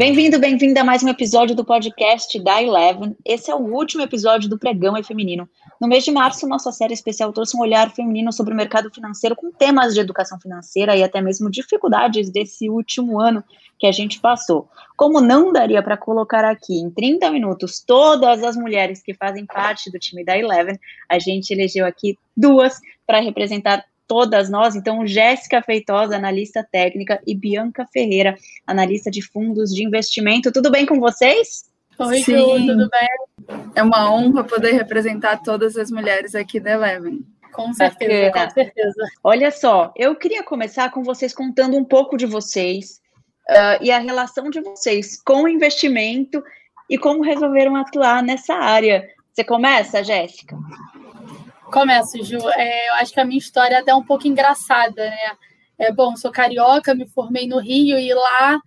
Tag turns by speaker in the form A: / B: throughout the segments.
A: Bem-vindo, bem-vinda a mais um episódio do podcast da Eleven. Esse é o último episódio do Pregão é Feminino. No mês de março, nossa série especial trouxe um olhar feminino sobre o mercado financeiro com temas de educação financeira e até mesmo dificuldades desse último ano que a gente passou. Como não daria para colocar aqui em 30 minutos todas as mulheres que fazem parte do time da Eleven, a gente elegeu aqui duas para representar todas nós. Então, Jéssica Feitosa, analista técnica, e Bianca Ferreira, analista de fundos de investimento. Tudo bem com vocês?
B: Oi, Sim. Ju, tudo bem? É uma honra poder representar todas as mulheres aqui da Eleven.
A: Com certeza, com certeza. Olha só, eu queria começar com vocês contando um pouco de vocês, uh, e a relação de vocês com o investimento e como resolveram atuar nessa área. Você começa, Jéssica?
B: Começo, Ju. É, eu acho que a minha história é até um pouco engraçada, né? É, bom, sou carioca, me formei no Rio e lá,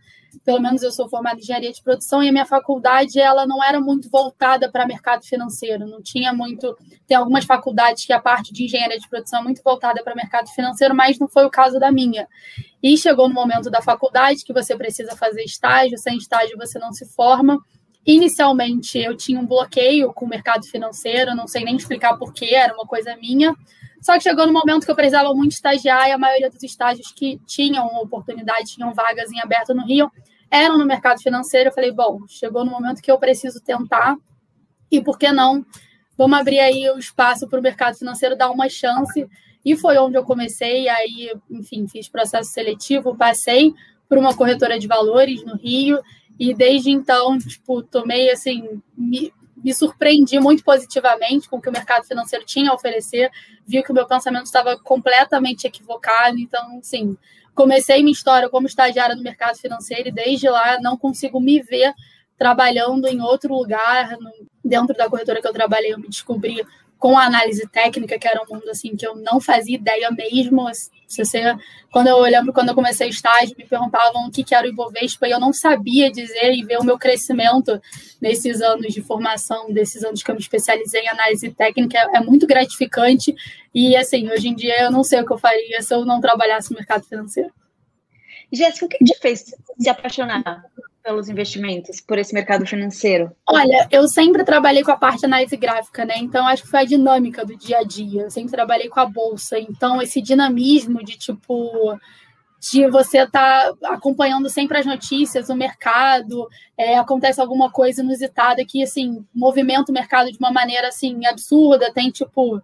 B: pelo menos eu sou formada em engenharia de produção e a minha faculdade ela não era muito voltada para mercado financeiro, não tinha muito. Tem algumas faculdades que a parte de engenharia de produção é muito voltada para mercado financeiro, mas não foi o caso da minha. E chegou no momento da faculdade que você precisa fazer estágio, sem estágio você não se forma. Inicialmente eu tinha um bloqueio com o mercado financeiro, não sei nem explicar porquê, era uma coisa minha. Só que chegou no momento que eu precisava muito estagiar e a maioria dos estágios que tinham oportunidade, tinham vagas em aberto no Rio, eram no mercado financeiro. Eu falei, bom, chegou no momento que eu preciso tentar e por que não? Vamos abrir aí o espaço para o mercado financeiro dar uma chance. E foi onde eu comecei, aí, enfim, fiz processo seletivo, passei por uma corretora de valores no Rio, e desde então, tipo, tomei, assim, me, me surpreendi muito positivamente com o que o mercado financeiro tinha a oferecer, vi que o meu pensamento estava completamente equivocado, então, assim, comecei minha história como estagiária no mercado financeiro e desde lá não consigo me ver trabalhando em outro lugar, dentro da corretora que eu trabalhei, eu me descobri com a análise técnica, que era um mundo assim que eu não fazia ideia mesmo. Você, quando eu lembro quando eu comecei estágio, me perguntavam o que, que era o Ibovespa e eu não sabia dizer e ver o meu crescimento nesses anos de formação, desses anos que eu me especializei em análise técnica, é, é muito gratificante. E assim, hoje em dia eu não sei o que eu faria se eu não trabalhasse no mercado financeiro.
A: Jéssica, o que te fez se apaixonar pelos investimentos, por esse mercado financeiro?
B: Olha, eu sempre trabalhei com a parte análise gráfica, né? Então, acho que foi a dinâmica do dia a dia. Eu sempre trabalhei com a bolsa. Então, esse dinamismo de tipo. De você estar tá acompanhando sempre as notícias, o mercado, é, acontece alguma coisa inusitada que, assim, movimenta o mercado de uma maneira, assim, absurda. Tem, tipo,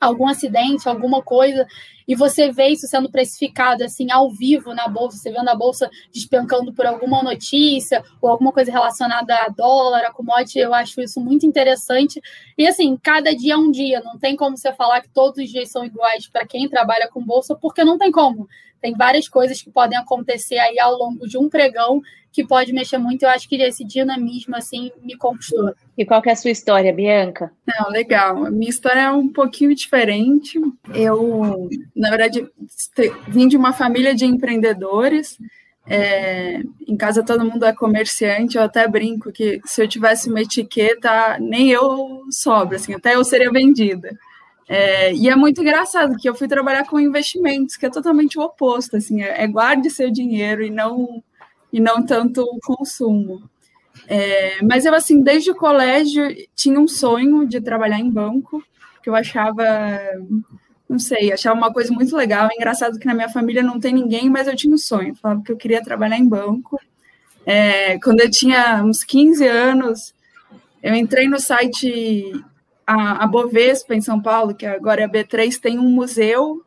B: algum acidente, alguma coisa, e você vê isso sendo precificado assim ao vivo na bolsa, você vendo a bolsa despencando por alguma notícia ou alguma coisa relacionada a dólar, a commodity, eu acho isso muito interessante. E assim, cada dia é um dia, não tem como você falar que todos os dias são iguais para quem trabalha com bolsa, porque não tem como. Tem várias coisas que podem acontecer aí ao longo de um pregão que pode mexer muito. Eu acho que esse dinamismo, assim, me conquistou.
A: E qual que é a sua história, Bianca?
B: Não, legal. A minha história é um pouquinho diferente. Eu, na verdade, vim de uma família de empreendedores. É, em casa todo mundo é comerciante, eu até brinco que se eu tivesse uma etiqueta, nem eu sobra, assim, até eu seria vendida. É, e é muito engraçado que eu fui trabalhar com investimentos, que é totalmente o oposto, assim, é, é guarde seu dinheiro e não e não tanto o consumo. É, mas eu, assim, desde o colégio tinha um sonho de trabalhar em banco, que eu achava, não sei, achava uma coisa muito legal. É engraçado que na minha família não tem ninguém, mas eu tinha um sonho, falava que eu queria trabalhar em banco. É, quando eu tinha uns 15 anos, eu entrei no site a, a Bovespa, em São Paulo, que agora é a B3, tem um museu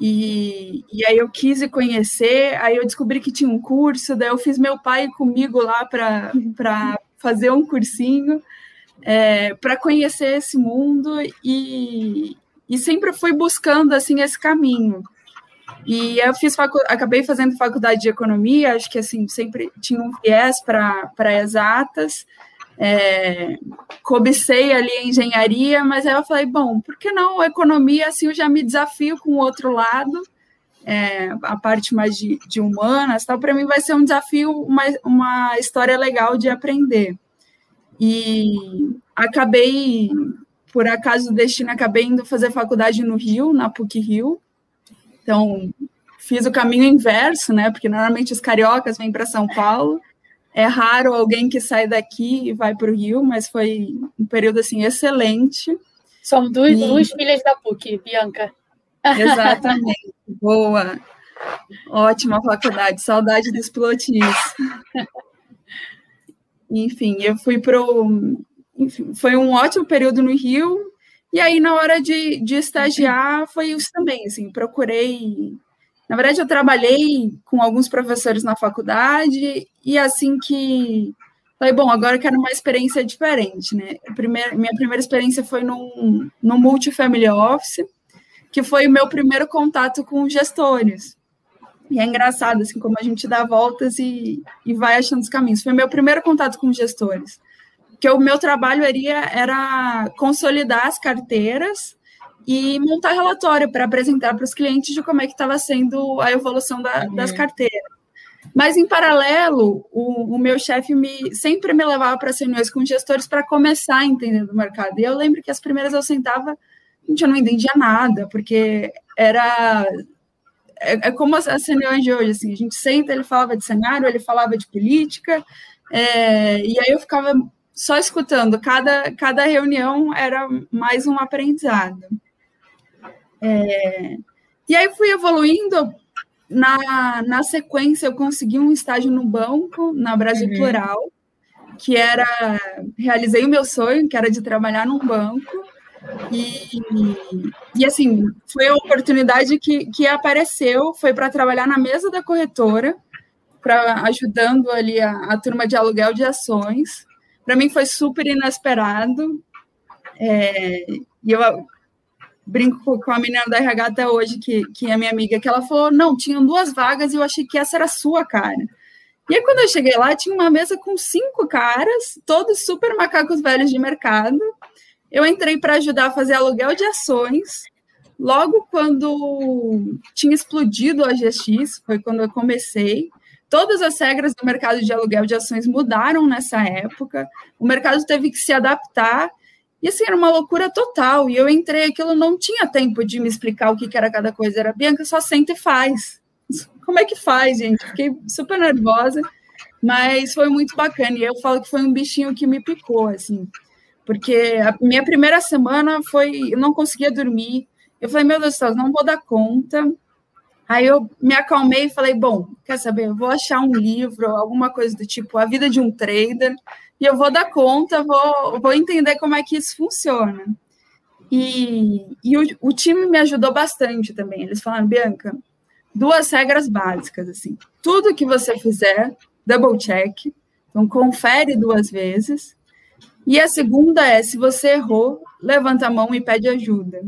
B: e, e aí eu quis conhecer, aí eu descobri que tinha um curso, daí eu fiz meu pai comigo lá para fazer um cursinho, é, para conhecer esse mundo e, e sempre fui buscando assim esse caminho. E eu fiz facu acabei fazendo faculdade de economia, acho que assim sempre tinha um viés para exatas, é, cobicei ali a engenharia, mas aí eu falei, bom, por que não economia, assim eu já me desafio com o outro lado, é, a parte mais de, de humanas, tal, para mim vai ser um desafio, uma, uma história legal de aprender. E acabei, por acaso do destino, acabei indo fazer faculdade no Rio, na PUC Rio, então fiz o caminho inverso, né, porque normalmente os cariocas vêm para São Paulo,
C: é raro alguém que sai daqui e vai para o Rio, mas foi um período assim excelente.
B: Somos duas, e... duas filhas da PUC, Bianca.
C: Exatamente, boa. Ótima faculdade, saudade dos pilotinhos. Enfim, eu fui para Foi um ótimo período no Rio, e aí na hora de, de estagiar foi isso também, assim, procurei na verdade, eu trabalhei com alguns professores na faculdade e assim que falei, bom, agora eu quero uma experiência diferente, né? Primeira, minha primeira experiência foi num, num multifamily office, que foi o meu primeiro contato com gestores. E é engraçado, assim, como a gente dá voltas e, e vai achando os caminhos. Foi meu primeiro contato com gestores. Que o meu trabalho era, era consolidar as carteiras e montar relatório para apresentar para os clientes de como é que estava sendo a evolução da, uhum. das carteiras. Mas, em paralelo, o, o meu chefe me, sempre me levava para reuniões com gestores para começar a entender do mercado. E eu lembro que as primeiras eu sentava, gente, eu não entendia nada, porque era é, é, como as, as reuniões de hoje, assim, a gente senta, ele falava de cenário, ele falava de política, é, e aí eu ficava só escutando, cada, cada reunião era mais um aprendizado. É, e aí fui evoluindo. Na, na sequência, eu consegui um estágio no banco, na Brasil uhum. Plural, que era. Realizei o meu sonho, que era de trabalhar num banco. E, e assim, foi a oportunidade que, que apareceu, foi para trabalhar na mesa da corretora, para ajudando ali a, a turma de aluguel de ações. Para mim foi super inesperado. É, e eu brinco com a menina da RH até hoje, que, que é minha amiga, que ela falou: não, tinham duas vagas e eu achei que essa era a sua cara. E aí, quando eu cheguei lá, tinha uma mesa com cinco caras, todos super macacos velhos de mercado. Eu entrei para ajudar a fazer aluguel de ações. Logo quando tinha explodido a GX, foi quando eu comecei. Todas as regras do mercado de aluguel de ações mudaram nessa época. O mercado teve que se adaptar e assim, era uma loucura total. E eu entrei, aquilo não tinha tempo de me explicar o que, que era cada coisa. Era, Bianca, só senta e faz. Como é que faz, gente? Fiquei super nervosa, mas foi muito bacana. E eu falo que foi um bichinho que me picou, assim. Porque a minha primeira semana foi. Eu não conseguia dormir. Eu falei, meu Deus do céu, não vou dar conta. Aí eu me acalmei e falei, bom, quer saber? Eu vou achar um livro, alguma coisa do tipo A Vida de um Trader e eu vou dar conta, vou, vou entender como é que isso funciona. E, e o, o time me ajudou bastante também. Eles falaram, Bianca, duas regras básicas, assim. Tudo que você fizer, double check. Então, confere duas vezes. E a segunda é, se você errou, levanta a mão e pede ajuda.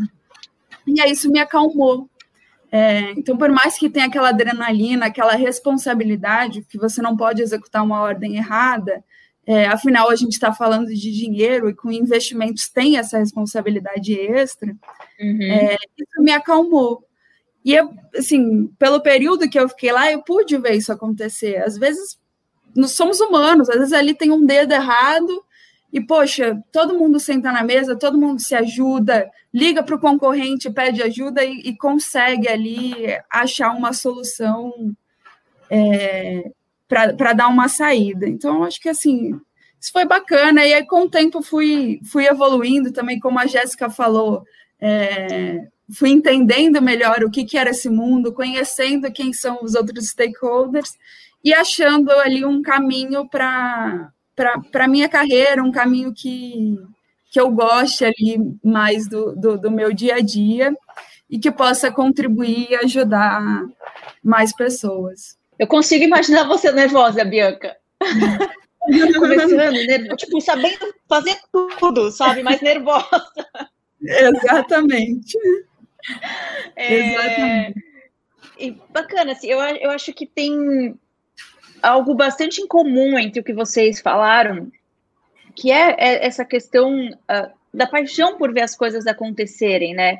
C: E aí isso me acalmou. É, então, por mais que tenha aquela adrenalina, aquela responsabilidade, que você não pode executar uma ordem errada, é, afinal, a gente está falando de dinheiro e com investimentos tem essa responsabilidade extra. Uhum. É, isso me acalmou. E, assim, pelo período que eu fiquei lá, eu pude ver isso acontecer. Às vezes, nós somos humanos, às vezes ali tem um dedo errado e, poxa, todo mundo senta na mesa, todo mundo se ajuda, liga para o concorrente, pede ajuda e, e, consegue ali achar uma solução é, para dar uma saída. Então, acho que assim, isso foi bacana. E aí, com o tempo, fui, fui evoluindo também, como a Jéssica falou, é, fui entendendo melhor o que, que era esse mundo, conhecendo quem são os outros stakeholders e achando ali um caminho para a minha carreira, um caminho que, que eu goste ali mais do, do, do meu dia a dia e que possa contribuir e ajudar mais pessoas.
A: Eu consigo imaginar você nervosa, Bianca. Começando, né? tipo, sabendo fazer tudo, sabe? Mas nervosa.
C: Exatamente.
A: É... Exatamente. E bacana, assim, eu, eu acho que tem algo bastante em comum entre o que vocês falaram, que é, é essa questão uh, da paixão por ver as coisas acontecerem, né?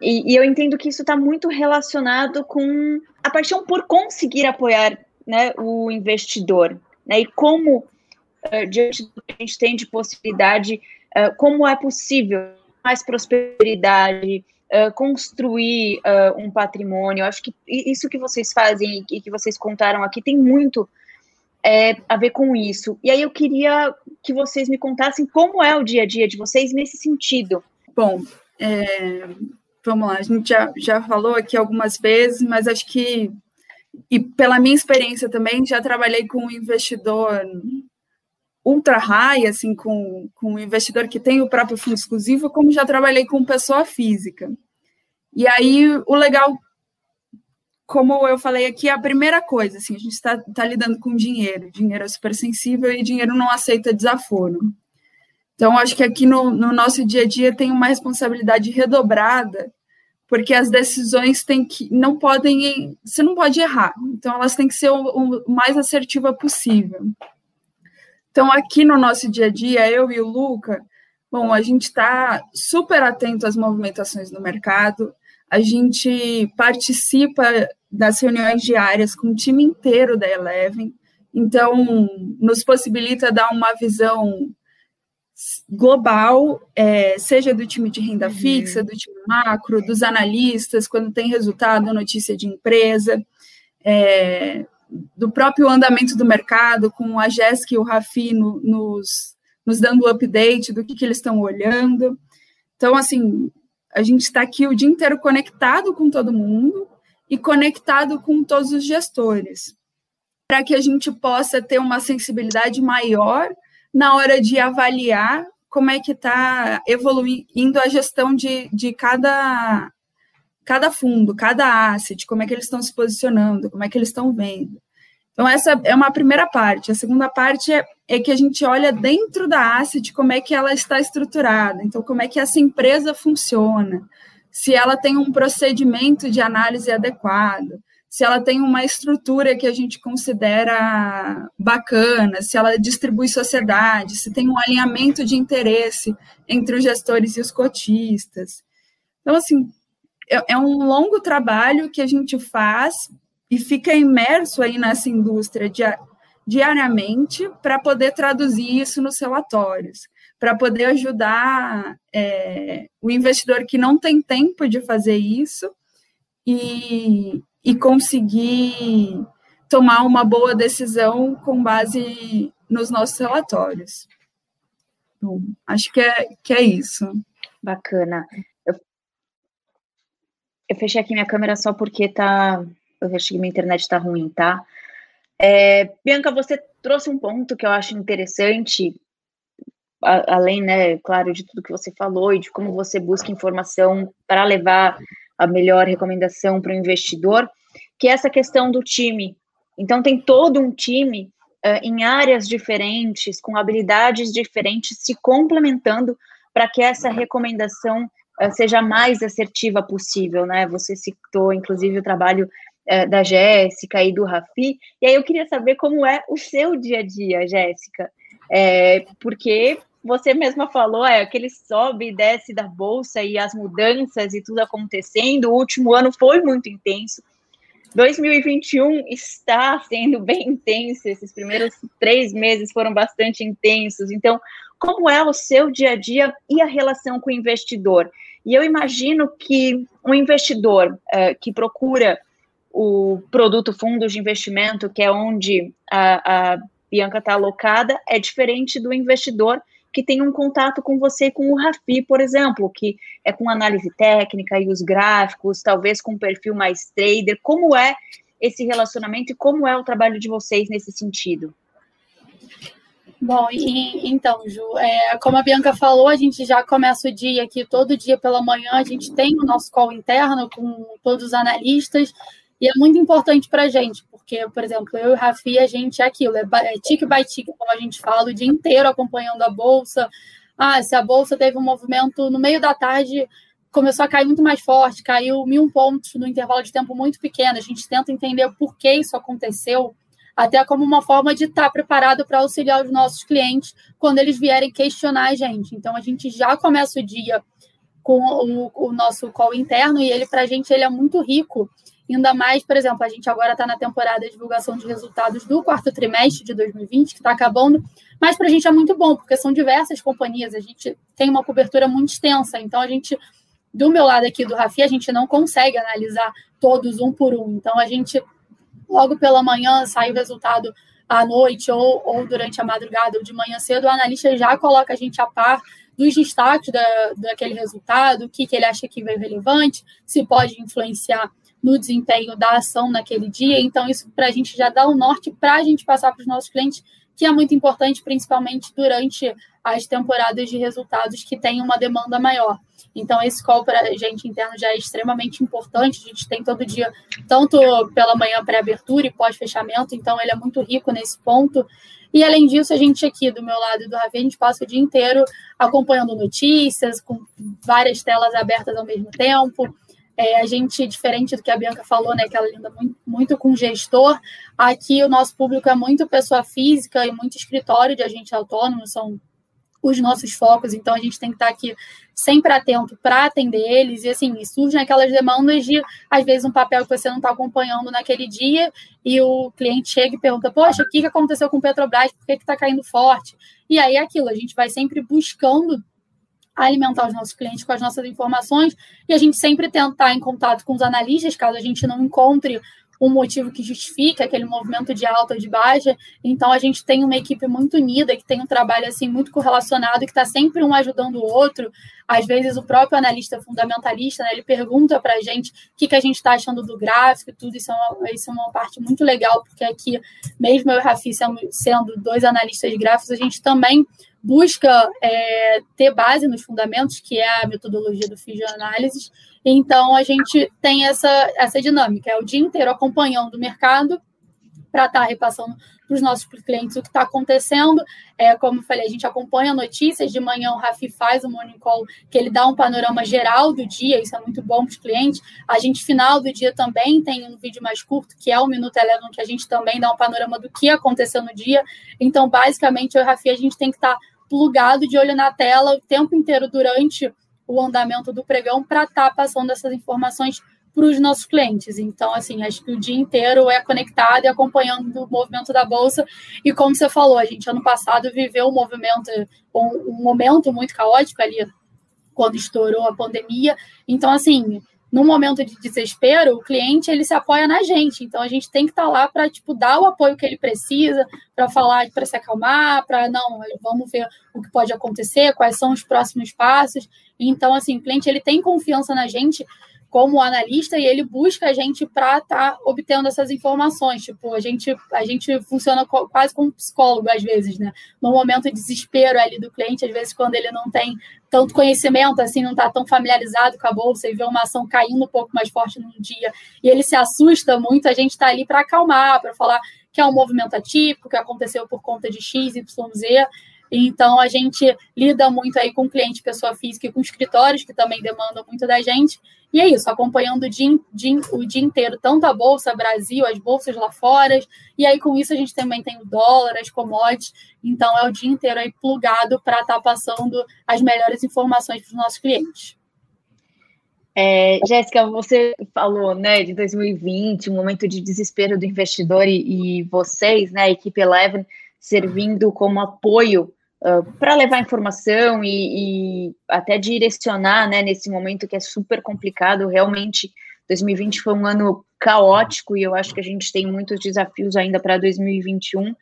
A: E, e eu entendo que isso está muito relacionado com a paixão por conseguir apoiar né, o investidor. Né, e como, uh, diante do que a gente tem de possibilidade, uh, como é possível mais prosperidade, uh, construir um patrimônio. Eu acho que isso que vocês fazem e que vocês contaram aqui tem muito é, a ver com isso. E aí eu queria que vocês me contassem como é o dia a dia de vocês nesse sentido.
C: Bom, é, vamos lá, a gente já, já falou aqui algumas vezes, mas acho que, e pela minha experiência também, já trabalhei com um investidor ultra high, assim, com, com um investidor que tem o próprio fundo exclusivo, como já trabalhei com pessoa física. E aí, o legal como eu falei aqui, a primeira coisa, assim, a gente está tá lidando com dinheiro, dinheiro é super sensível e dinheiro não aceita desaforo. Então, acho que aqui no, no nosso dia a dia tem uma responsabilidade redobrada, porque as decisões têm que, não podem, você não pode errar, então elas têm que ser o, o mais assertiva possível. Então, aqui no nosso dia a dia, eu e o Luca, bom, a gente está super atento às movimentações no mercado, a gente participa das reuniões diárias com o time inteiro da Eleven, então nos possibilita dar uma visão global, é, seja do time de renda uhum. fixa, do time macro, dos analistas, quando tem resultado, notícia de empresa, é, do próprio andamento do mercado, com a Jéssica e o Rafi no, nos, nos dando update do que, que eles estão olhando. Então, assim, a gente está aqui o dia inteiro conectado com todo mundo e conectado com todos os gestores, para que a gente possa ter uma sensibilidade maior na hora de avaliar como é que está evoluindo a gestão de, de cada, cada fundo, cada asset, como é que eles estão se posicionando, como é que eles estão vendo. Então, essa é uma primeira parte. A segunda parte é, é que a gente olha dentro da asset como é que ela está estruturada. Então, como é que essa empresa funciona, se ela tem um procedimento de análise adequado, se ela tem uma estrutura que a gente considera bacana, se ela distribui sociedade, se tem um alinhamento de interesse entre os gestores e os cotistas. Então, assim, é, é um longo trabalho que a gente faz e fica imerso aí nessa indústria diariamente para poder traduzir isso nos relatórios, para poder ajudar é, o investidor que não tem tempo de fazer isso e, e conseguir tomar uma boa decisão com base nos nossos relatórios. Bom, acho que é, que é isso.
A: Bacana. Eu, eu fechei aqui minha câmera só porque tá eu acho que minha internet está ruim, tá? É, Bianca, você trouxe um ponto que eu acho interessante, a, além, né, claro, de tudo que você falou e de como você busca informação para levar a melhor recomendação para o investidor, que é essa questão do time. Então, tem todo um time uh, em áreas diferentes, com habilidades diferentes, se complementando para que essa recomendação uh, seja mais assertiva possível, né? Você citou, inclusive, o trabalho é, da Jéssica e do Rafi. E aí eu queria saber como é o seu dia a dia, Jéssica, é, porque você mesma falou, é aquele sobe e desce da bolsa e as mudanças e tudo acontecendo. O último ano foi muito intenso. 2021 está sendo bem intenso. Esses primeiros três meses foram bastante intensos. Então, como é o seu dia a dia e a relação com o investidor? E eu imagino que um investidor uh, que procura o produto fundos de investimento, que é onde a, a Bianca está alocada, é diferente do investidor que tem um contato com você, com o Rafi, por exemplo, que é com análise técnica e os gráficos, talvez com um perfil mais trader. Como é esse relacionamento e como é o trabalho de vocês nesse sentido?
B: Bom, e, então, Ju, é, como a Bianca falou, a gente já começa o dia aqui, todo dia pela manhã, a gente tem o nosso call interno com todos os analistas, e é muito importante para a gente, porque, por exemplo, eu e o Rafi, a gente é aquilo, é, é tique by tique, como a gente fala, o dia inteiro acompanhando a Bolsa. Ah, se a Bolsa teve um movimento no meio da tarde, começou a cair muito mais forte, caiu mil pontos no intervalo de tempo muito pequeno. A gente tenta entender por que isso aconteceu, até como uma forma de estar preparado para auxiliar os nossos clientes quando eles vierem questionar a gente. Então, a gente já começa o dia com o, o nosso call interno e ele, para a gente, ele é muito rico Ainda mais, por exemplo, a gente agora está na temporada de divulgação de resultados do quarto trimestre de 2020, que está acabando, mas para a gente é muito bom, porque são diversas companhias, a gente tem uma cobertura muito extensa, então a gente, do meu lado aqui do Rafi, a gente não consegue analisar todos um por um, então a gente, logo pela manhã, sai o resultado à noite ou, ou durante a madrugada ou de manhã cedo, o analista já coloca a gente a par dos destaques da, daquele resultado, o que, que ele acha que veio relevante, se pode influenciar no desempenho da ação naquele dia. Então, isso para a gente já dá o um norte para a gente passar para os nossos clientes, que é muito importante, principalmente durante as temporadas de resultados que têm uma demanda maior. Então, esse call para a gente interno já é extremamente importante. A gente tem todo dia, tanto pela manhã pré-abertura e pós-fechamento, então ele é muito rico nesse ponto. E além disso, a gente aqui do meu lado do Ravi, a gente passa o dia inteiro acompanhando notícias, com várias telas abertas ao mesmo tempo. É, a gente, diferente do que a Bianca falou, né, que ela lida muito, muito com gestor, aqui o nosso público é muito pessoa física e muito escritório de agente autônomo, são os nossos focos, então a gente tem que estar aqui sempre atento para atender eles, e assim, surgem aquelas demandas de, às vezes, um papel que você não está acompanhando naquele dia, e o cliente chega e pergunta, poxa, o que aconteceu com o Petrobras, por que está caindo forte? E aí é aquilo, a gente vai sempre buscando alimentar os nossos clientes com as nossas informações, e a gente sempre tentar em contato com os analistas, caso a gente não encontre um motivo que justifique aquele movimento de alta ou de baixa. Então a gente tem uma equipe muito unida, que tem um trabalho assim muito correlacionado, que está sempre um ajudando o outro. Às vezes o próprio analista fundamentalista, né, ele pergunta para a gente o que, que a gente está achando do gráfico, tudo isso é, uma, isso é uma parte muito legal, porque aqui, mesmo eu e o Rafi sendo, sendo dois analistas gráficos, a gente também busca é, ter base nos fundamentos, que é a metodologia do FIS de análises, então, a gente tem essa, essa dinâmica, é o dia inteiro acompanhando o mercado para estar tá repassando para os nossos clientes o que está acontecendo. É, como eu falei, a gente acompanha notícias, de manhã o Rafi faz o morning call, que ele dá um panorama geral do dia, isso é muito bom para os clientes. A gente, final do dia, também tem um vídeo mais curto, que é o Minuto Eleven, que a gente também dá um panorama do que aconteceu no dia. Então, basicamente, eu e o Rafi, a gente tem que estar tá plugado de olho na tela o tempo inteiro durante o andamento do pregão para estar tá passando essas informações para os nossos clientes. Então, assim, acho que o dia inteiro é conectado e acompanhando o movimento da Bolsa. E como você falou, a gente ano passado viveu um movimento, um, um momento muito caótico ali, quando estourou a pandemia. Então, assim, no momento de desespero, o cliente ele se apoia na gente. Então a gente tem que estar tá lá para tipo dar o apoio que ele precisa, para falar, para se acalmar, para não, vamos ver o que pode acontecer, quais são os próximos passos. Então assim, o cliente ele tem confiança na gente como analista e ele busca a gente para estar tá obtendo essas informações. Tipo, a gente, a gente funciona quase como psicólogo às vezes, né? No momento de desespero ali do cliente, às vezes quando ele não tem tanto conhecimento, assim, não está tão familiarizado com a bolsa e vê uma ação caindo um pouco mais forte no dia e ele se assusta muito, a gente está ali para acalmar, para falar que é um movimento atípico, que aconteceu por conta de X, Y, Z. Então, a gente lida muito aí com cliente, pessoa física e com escritórios, que também demandam muito da gente. E é isso, acompanhando o dia, o dia inteiro, tanto a Bolsa Brasil, as bolsas lá fora. E aí, com isso, a gente também tem o dólar, as commodities. Então, é o dia inteiro aí plugado para estar tá passando as melhores informações para os nossos clientes.
A: É, Jéssica, você falou né, de 2020, um momento de desespero do investidor e, e vocês, né, a equipe Eleven, servindo como apoio uh, para levar informação e, e, até direcionar né, nesse momento que é super complicado. Realmente, 2020 foi um ano caótico e eu acho que a gente tem muitos desafios ainda para 2021.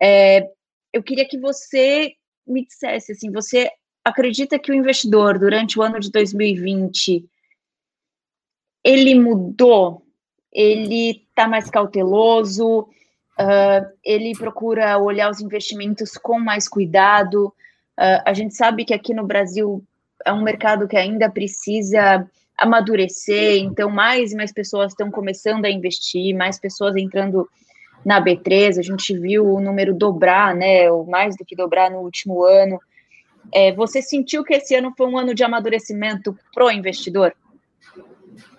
A: É, eu queria que você me dissesse assim, você acredita que o investidor durante o ano de 2020 ele mudou? Ele está mais cauteloso? Uh, ele procura olhar os investimentos com mais cuidado. Uh, a gente sabe que aqui no Brasil é um mercado que ainda precisa amadurecer, então mais e mais pessoas estão começando a investir, mais pessoas entrando na B3, a gente viu o número dobrar, né, ou mais do que dobrar no último ano. É, você sentiu que esse ano foi um ano de amadurecimento pro investidor?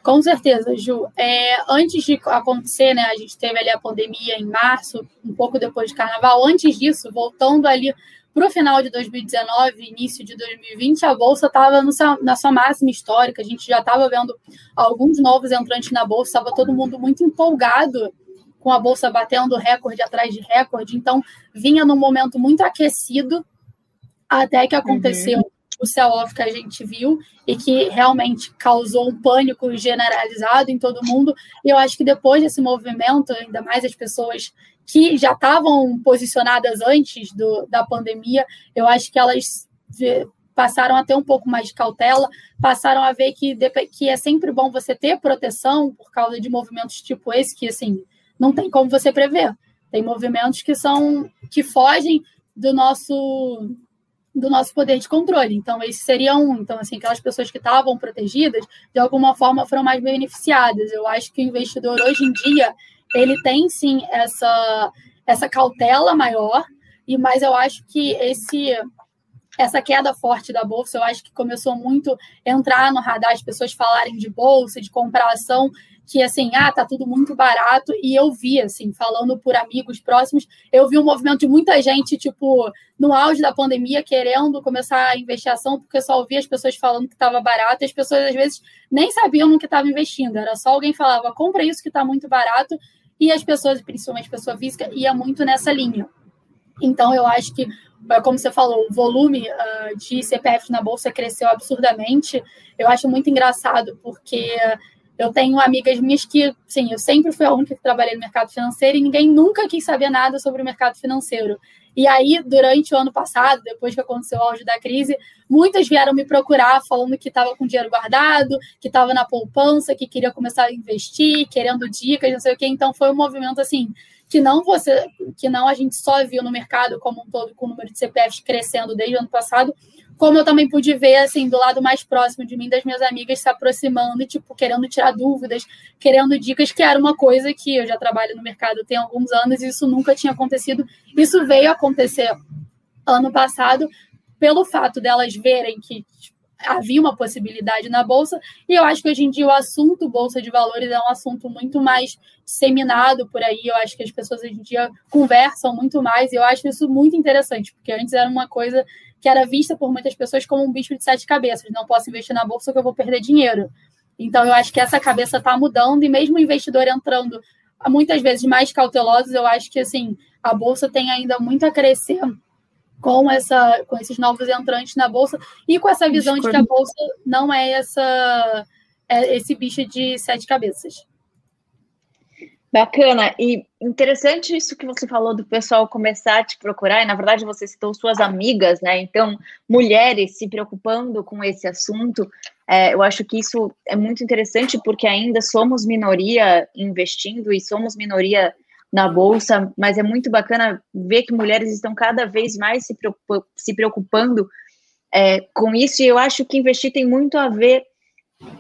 B: Com certeza, Ju. É, antes de acontecer, né, a gente teve ali a pandemia em março, um pouco depois do carnaval. Antes disso, voltando ali para o final de 2019, início de 2020, a bolsa estava na sua máxima histórica. A gente já estava vendo alguns novos entrantes na bolsa, estava todo mundo muito empolgado com a bolsa batendo recorde atrás de recorde. Então, vinha num momento muito aquecido, até que aconteceu. Uhum o sell-off que a gente viu e que realmente causou um pânico generalizado em todo mundo. E eu acho que depois desse movimento, ainda mais as pessoas que já estavam posicionadas antes do, da pandemia, eu acho que elas passaram a ter um pouco mais de cautela, passaram a ver que, que é sempre bom você ter proteção por causa de movimentos tipo esse, que assim, não tem como você prever. Tem movimentos que são que fogem do nosso do nosso poder de controle. Então, esse seria um. Então, assim, aquelas pessoas que estavam protegidas, de alguma forma, foram mais beneficiadas. Eu acho que o investidor, hoje em dia, ele tem, sim, essa, essa cautela maior, e mas eu acho que esse essa queda forte da bolsa, eu acho que começou muito a entrar no radar, as pessoas falarem de bolsa, de comprar ação, que assim, ah, tá tudo muito barato, e eu vi, assim, falando por amigos próximos, eu vi um movimento de muita gente, tipo, no auge da pandemia, querendo começar a investir ação, porque só ouvia as pessoas falando que estava barato, e as pessoas, às vezes, nem sabiam no que estava investindo, era só alguém falava, compra isso que está muito barato, e as pessoas, principalmente pessoa física, ia muito nessa linha. Então, eu acho que é como você falou, o volume uh, de CPF na bolsa cresceu absurdamente. Eu acho muito engraçado, porque eu tenho amigas minhas que, sim, eu sempre fui a única que trabalhei no mercado financeiro e ninguém nunca quis saber nada sobre o mercado financeiro. E aí, durante o ano passado, depois que aconteceu o auge da crise, muitas vieram me procurar falando que estava com dinheiro guardado, que estava na poupança, que queria começar a investir, querendo dicas, não sei o quê. Então, foi um movimento assim que não você, que não a gente só viu no mercado como um todo com o número de CPFs crescendo desde o ano passado, como eu também pude ver assim do lado mais próximo de mim das minhas amigas se aproximando e tipo querendo tirar dúvidas, querendo dicas, que era uma coisa que eu já trabalho no mercado tem alguns anos e isso nunca tinha acontecido. Isso veio acontecer ano passado pelo fato delas verem que havia uma possibilidade na bolsa, e eu acho que hoje em dia o assunto bolsa de valores é um assunto muito mais disseminado por aí. Eu acho que as pessoas hoje em dia conversam muito mais, e eu acho isso muito interessante, porque antes era uma coisa que era vista por muitas pessoas como um bicho de sete cabeças. Não posso investir na bolsa que eu vou perder dinheiro. Então, eu acho que essa cabeça está mudando, e mesmo o investidor entrando muitas vezes mais cautelosos, eu acho que assim a bolsa tem ainda muito a crescer com, essa, com esses novos entrantes na bolsa e com essa visão de que a bolsa não é essa é esse bicho de sete cabeças.
A: Bacana e interessante isso que você falou do pessoal começar a te procurar, e na verdade você citou suas amigas, né? Então, mulheres se preocupando com esse assunto, é, eu acho que isso é muito interessante porque ainda somos minoria investindo e somos minoria na bolsa, mas é muito bacana ver que mulheres estão cada vez mais se, se preocupando é, com isso, e eu acho que investir tem muito a ver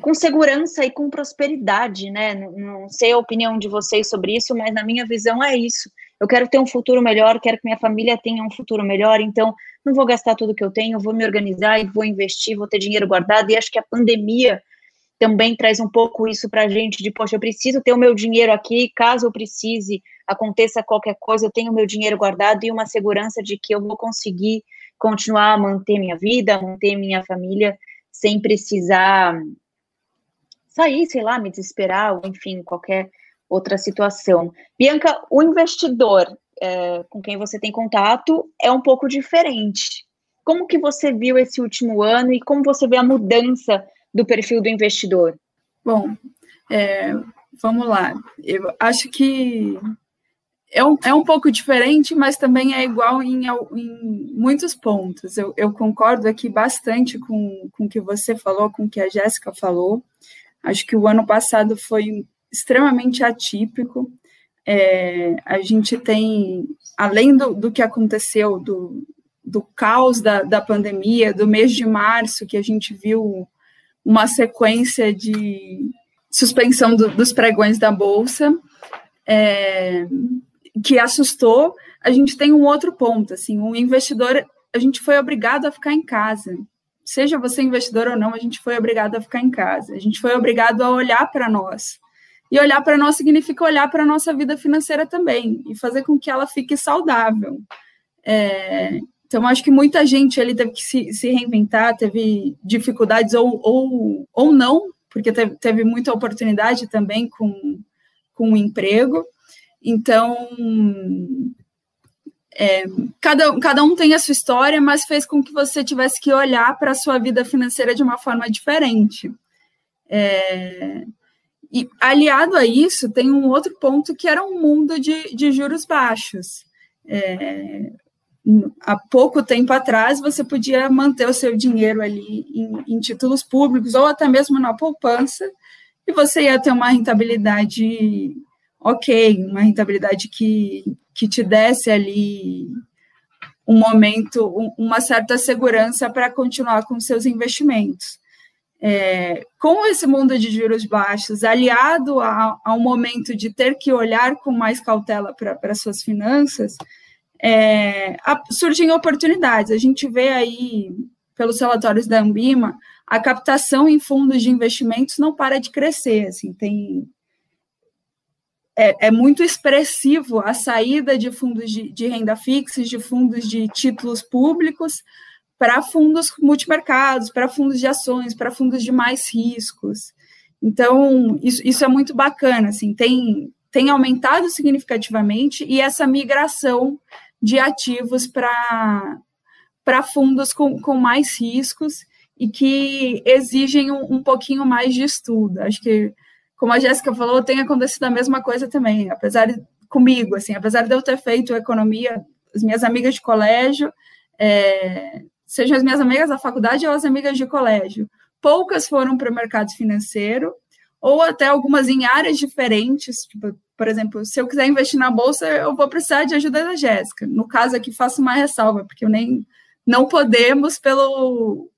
A: com segurança e com prosperidade, né? Não, sei a opinião de vocês sobre isso, mas na minha visão é isso. Eu quero ter um futuro melhor, quero que minha família tenha um futuro melhor, então não vou gastar tudo que eu tenho, vou me organizar e vou investir, vou ter dinheiro guardado, e acho que a pandemia também traz um pouco isso para a gente, de, poxa, eu preciso ter o meu dinheiro aqui, caso eu precise aconteça qualquer coisa, eu tenho meu dinheiro guardado e uma segurança de que eu vou conseguir continuar a manter minha vida, manter minha família, sem precisar sair, sei lá, me desesperar, ou enfim, qualquer outra situação. Bianca, o investidor é, com quem você tem contato é um pouco diferente. Como que você viu esse último ano e como você vê a mudança do perfil do investidor?
C: Bom, é, vamos lá. Eu acho que é um, é um pouco diferente, mas também é igual em, em muitos pontos. Eu, eu, concordo aqui bastante com, com o que você falou, com o que a Jéssica falou. Acho que o ano passado foi extremamente atípico. É, a gente tem, além do, do que aconteceu, do, do caos da, da pandemia, do mês de março, que a gente viu uma sequência de suspensão do, dos pregões da Bolsa, é, que assustou, a gente tem um outro ponto, assim, o investidor, a gente foi obrigado a ficar em casa. Seja você investidor ou não, a gente foi obrigado a ficar em casa. A gente foi obrigado a olhar para nós. E olhar para nós significa olhar para a nossa vida financeira também e fazer com que ela fique saudável. É, então, acho que muita gente ali teve que se, se reinventar, teve dificuldades ou, ou, ou não, porque teve, teve muita oportunidade também com, com o emprego. Então, é, cada, cada um tem a sua história, mas fez com que você tivesse que olhar para a sua vida financeira de uma forma diferente. É, e aliado a isso, tem um outro ponto que era um mundo de, de juros baixos. É, há pouco tempo atrás, você podia manter o seu dinheiro ali em, em títulos públicos ou até mesmo na poupança, e você ia ter uma rentabilidade ok, uma rentabilidade que, que te desse ali um momento, uma certa segurança para continuar com seus investimentos. É, com esse mundo de juros baixos, aliado a, ao momento de ter que olhar com mais cautela para suas finanças, é, a, surgem oportunidades. A gente vê aí, pelos relatórios da Ambima, a captação em fundos de investimentos não para de crescer. Assim, tem é, é, muito expressivo a saída de fundos de, de renda fixa, de fundos de títulos públicos, para fundos multimercados, para fundos de ações, para fundos de mais riscos. Então, isso, isso é muito bacana, assim, tem, tem aumentado significativamente e essa migração de ativos para fundos com, com mais riscos e que exigem um, um pouquinho mais de estudo. Acho que como a Jéssica falou, tem acontecido a mesma coisa também, apesar de, comigo, assim, apesar de eu ter feito economia, as minhas amigas de colégio, é, sejam as minhas amigas da faculdade ou as amigas de colégio, poucas foram para o mercado financeiro, ou até algumas em áreas diferentes, tipo, por exemplo, se eu quiser investir na bolsa, eu vou precisar de ajuda da Jéssica. No caso aqui, faço uma ressalva, porque eu nem não podemos pelo,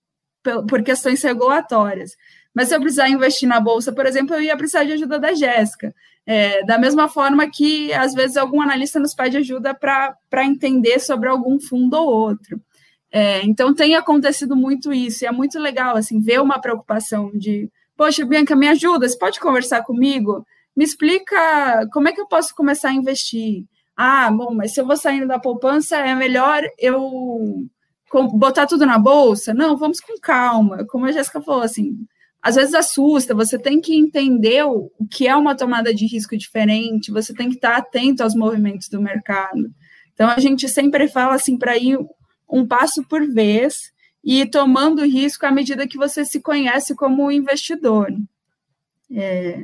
C: pelo por questões regulatórias. Mas se eu precisar investir na bolsa, por exemplo, eu ia precisar de ajuda da Jéssica. É, da mesma forma que, às vezes, algum analista nos pede ajuda para entender sobre algum fundo ou outro. É, então, tem acontecido muito isso, e é muito legal, assim, ver uma preocupação de, poxa, Bianca, me ajuda, você pode conversar comigo? Me explica como é que eu posso começar a investir. Ah, bom, mas se eu vou saindo da poupança, é melhor eu botar tudo na bolsa? Não, vamos com calma. Como a Jéssica falou, assim, às vezes assusta, você tem que entender o, que é uma tomada de risco diferente, você tem que estar atento aos movimentos do mercado. Então, a gente sempre fala assim para ir um passo por vez e tomando risco à medida que você se conhece como investidor. É...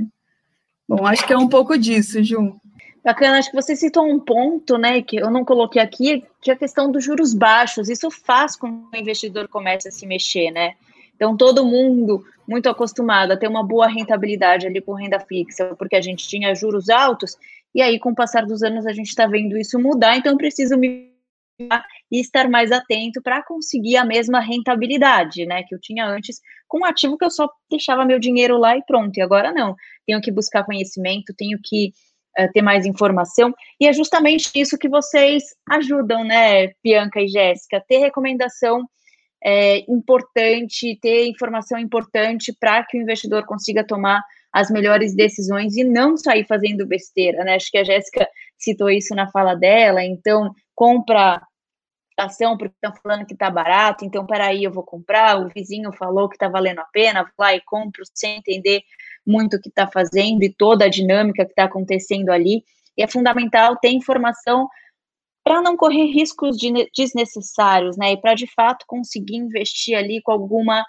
C: Bom, acho que é um pouco disso, Ju.
A: Bacana, acho que você citou um ponto, né, que eu não coloquei aqui, que é a questão dos juros baixos. Isso faz com que o investidor comece a se mexer, né? Então, todo mundo muito acostumado a ter uma boa rentabilidade ali com renda fixa, porque a gente tinha juros altos, e aí, com o passar dos anos, a gente está vendo isso mudar, então preciso me e estar mais atento para conseguir a mesma rentabilidade, né, que eu tinha antes, com um ativo que eu só deixava meu dinheiro lá e pronto, e agora não, tenho que buscar conhecimento, tenho que uh, ter mais informação, e é justamente isso que vocês ajudam, né, Bianca e Jéssica, ter recomendação é importante, ter informação importante para que o investidor consiga tomar as melhores decisões e não sair fazendo besteira, né? Acho que a Jéssica citou isso na fala dela, então compra ação porque estão falando que está barato, então peraí, eu vou comprar, o vizinho falou que está valendo a pena, vou lá e compro sem entender muito o que está fazendo e toda a dinâmica que está acontecendo ali. E é fundamental ter informação para não correr riscos de, desnecessários, né? E para de fato conseguir investir ali com alguma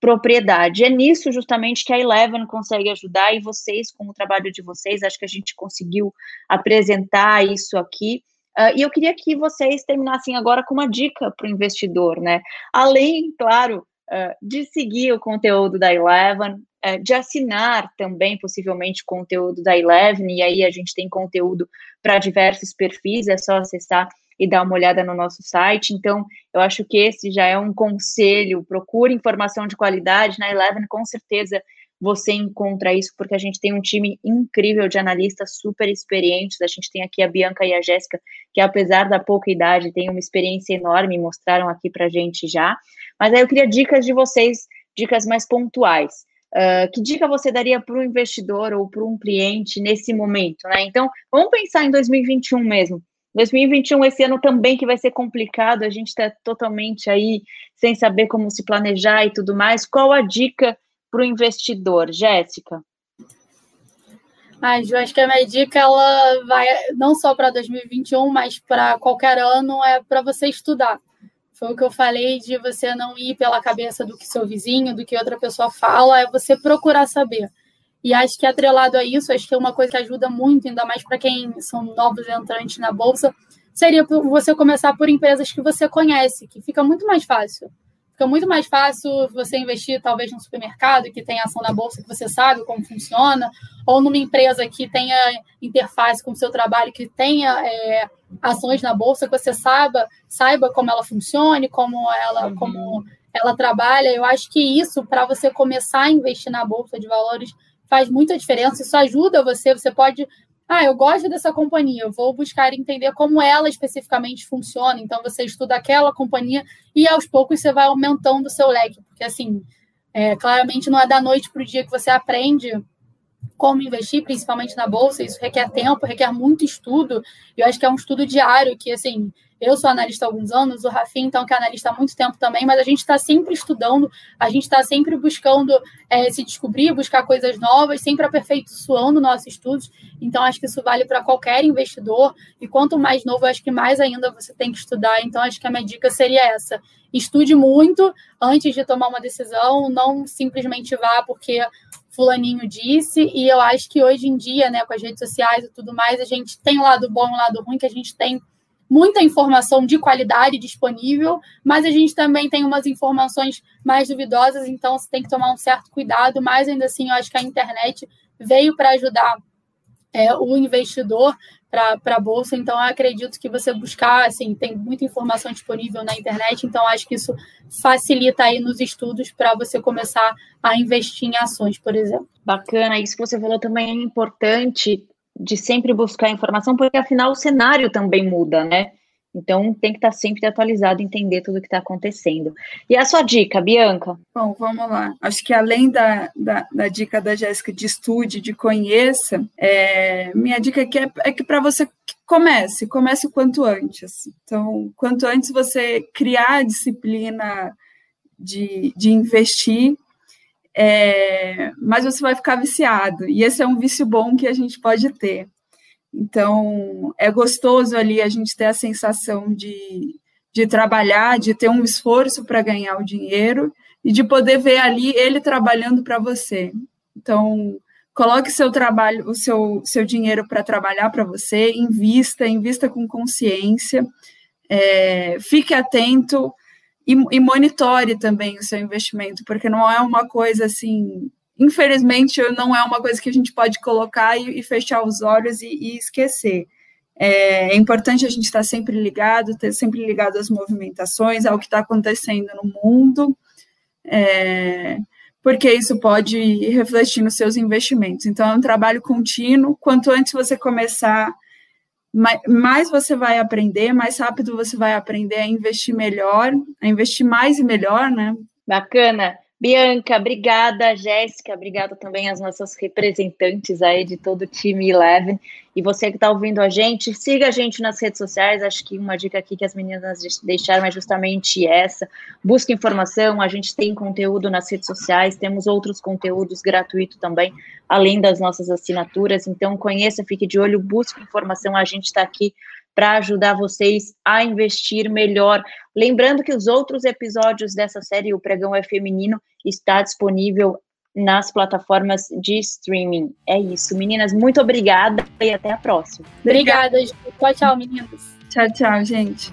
A: propriedade. É nisso justamente que a Eleven consegue ajudar e vocês, com o trabalho de vocês, acho que a gente conseguiu apresentar isso aqui. Uh, e eu queria que vocês terminassem agora com uma dica para o investidor, né? Além, claro, uh, de seguir o conteúdo da Eleven, é, de assinar também, possivelmente, conteúdo da Eleven, e aí a gente tem conteúdo para diversos perfis, é só acessar e dar uma olhada no nosso site. Então, eu acho que esse já é um conselho, procure informação de qualidade na Eleven, com certeza você encontra isso, porque a gente tem um time incrível de analistas super experientes. A gente tem aqui a Bianca e a Jéssica, que apesar da pouca idade, têm uma experiência enorme, mostraram aqui para gente já. Mas aí eu queria dicas de vocês, dicas mais pontuais. Que dica você daria para um investidor ou para um cliente nesse momento, né? Então, vamos pensar em 2021 mesmo. 2021, esse ano também que vai ser complicado, a gente está totalmente aí sem saber como se planejar e tudo mais. Qual a dica para o investidor, Jéssica?
B: Ah, Ju, acho que a minha dica ela vai não só para 2021, mas para qualquer ano é para você estudar. Foi o que eu falei de você não ir pela cabeça do que seu vizinho, do que outra pessoa fala, é você procurar saber. E acho que atrelado a isso, acho que é uma coisa que ajuda muito, ainda mais para quem são novos entrantes na bolsa, seria você começar por empresas que você conhece, que fica muito mais fácil. Fica muito mais fácil você investir, talvez, num supermercado que tem ação na bolsa, que você sabe como funciona, ou numa empresa que tenha interface com o seu trabalho, que tenha é, ações na bolsa, que você saiba, saiba como ela funcione, como ela, uhum. como ela trabalha. Eu acho que isso, para você começar a investir na bolsa de valores, faz muita diferença. Isso ajuda você. Você pode ah, eu gosto dessa companhia, eu vou buscar entender como ela especificamente funciona. Então, você estuda aquela companhia e aos poucos você vai aumentando o seu leque, porque assim, é, claramente não é da noite para o dia que você aprende como investir, principalmente na bolsa. Isso requer tempo, requer muito estudo. E eu acho que é um estudo diário que, assim, eu sou analista há alguns anos, o Rafi, então, que é analista há muito tempo também, mas a gente está sempre estudando, a gente está sempre buscando é, se descobrir, buscar coisas novas, sempre aperfeiçoando nossos estudos. Então, acho que isso vale para qualquer investidor. E quanto mais novo, acho que mais ainda você tem que estudar. Então, acho que a minha dica seria essa: estude muito antes de tomar uma decisão, não simplesmente vá porque fulaninho disse, e eu acho que hoje em dia, né, com as redes sociais e tudo mais, a gente tem um lado bom e um lado ruim, que a gente tem muita informação de qualidade disponível, mas a gente também tem umas informações mais duvidosas, então você tem que tomar um certo cuidado, mas ainda assim eu acho que a internet veio para ajudar é, o investidor para a bolsa, então acredito que você buscar, assim, tem muita informação disponível na internet, então acho que isso facilita aí nos estudos para você começar a investir em ações, por exemplo.
A: Bacana, isso que você falou também é importante de sempre buscar informação, porque afinal o cenário também muda, né? Então tem que estar sempre atualizado, entender tudo o que está acontecendo. E a sua dica, Bianca?
C: Bom, vamos lá. Acho que além da, da, da dica da Jéssica de estude, de conheça, é, minha dica aqui é, é que para você comece, comece o quanto antes. Então, quanto antes você criar a disciplina de, de investir, é, mas você vai ficar viciado. E esse é um vício bom que a gente pode ter. Então, é gostoso ali a gente ter a sensação de, de trabalhar, de ter um esforço para ganhar o dinheiro e de poder ver ali ele trabalhando para você. Então, coloque seu trabalho, o seu, seu dinheiro para trabalhar para você, invista, invista com consciência, é, fique atento e, e monitore também o seu investimento, porque não é uma coisa assim infelizmente, não é uma coisa que a gente pode colocar e, e fechar os olhos e, e esquecer. É, é, importante a gente estar sempre ligado, ter sempre ligado às movimentações, ao que está acontecendo no mundo, é, porque isso pode refletir nos seus investimentos. Então, é um trabalho contínuo. Quanto antes você começar mais você vai aprender, mais rápido você vai aprender a investir melhor, a investir mais e melhor, né?
A: Bacana. Bianca, obrigada, Jéssica, obrigada também às nossas representantes aí de todo o time Eleven. E você que está ouvindo a gente, siga a gente nas redes sociais. Acho que uma dica aqui que as meninas deixaram é justamente essa. Busque informação, a gente tem conteúdo nas redes sociais, temos outros conteúdos gratuitos também, além das nossas assinaturas. Então, conheça, fique de olho, busque informação, a gente está aqui para ajudar vocês a investir melhor. Lembrando que os outros episódios dessa série, O Pregão é Feminino, está disponível nas plataformas de streaming. É isso, meninas. Muito obrigada e até a próxima.
B: Obrigada. Tchau, tchau, meninas.
C: Tchau, tchau, gente.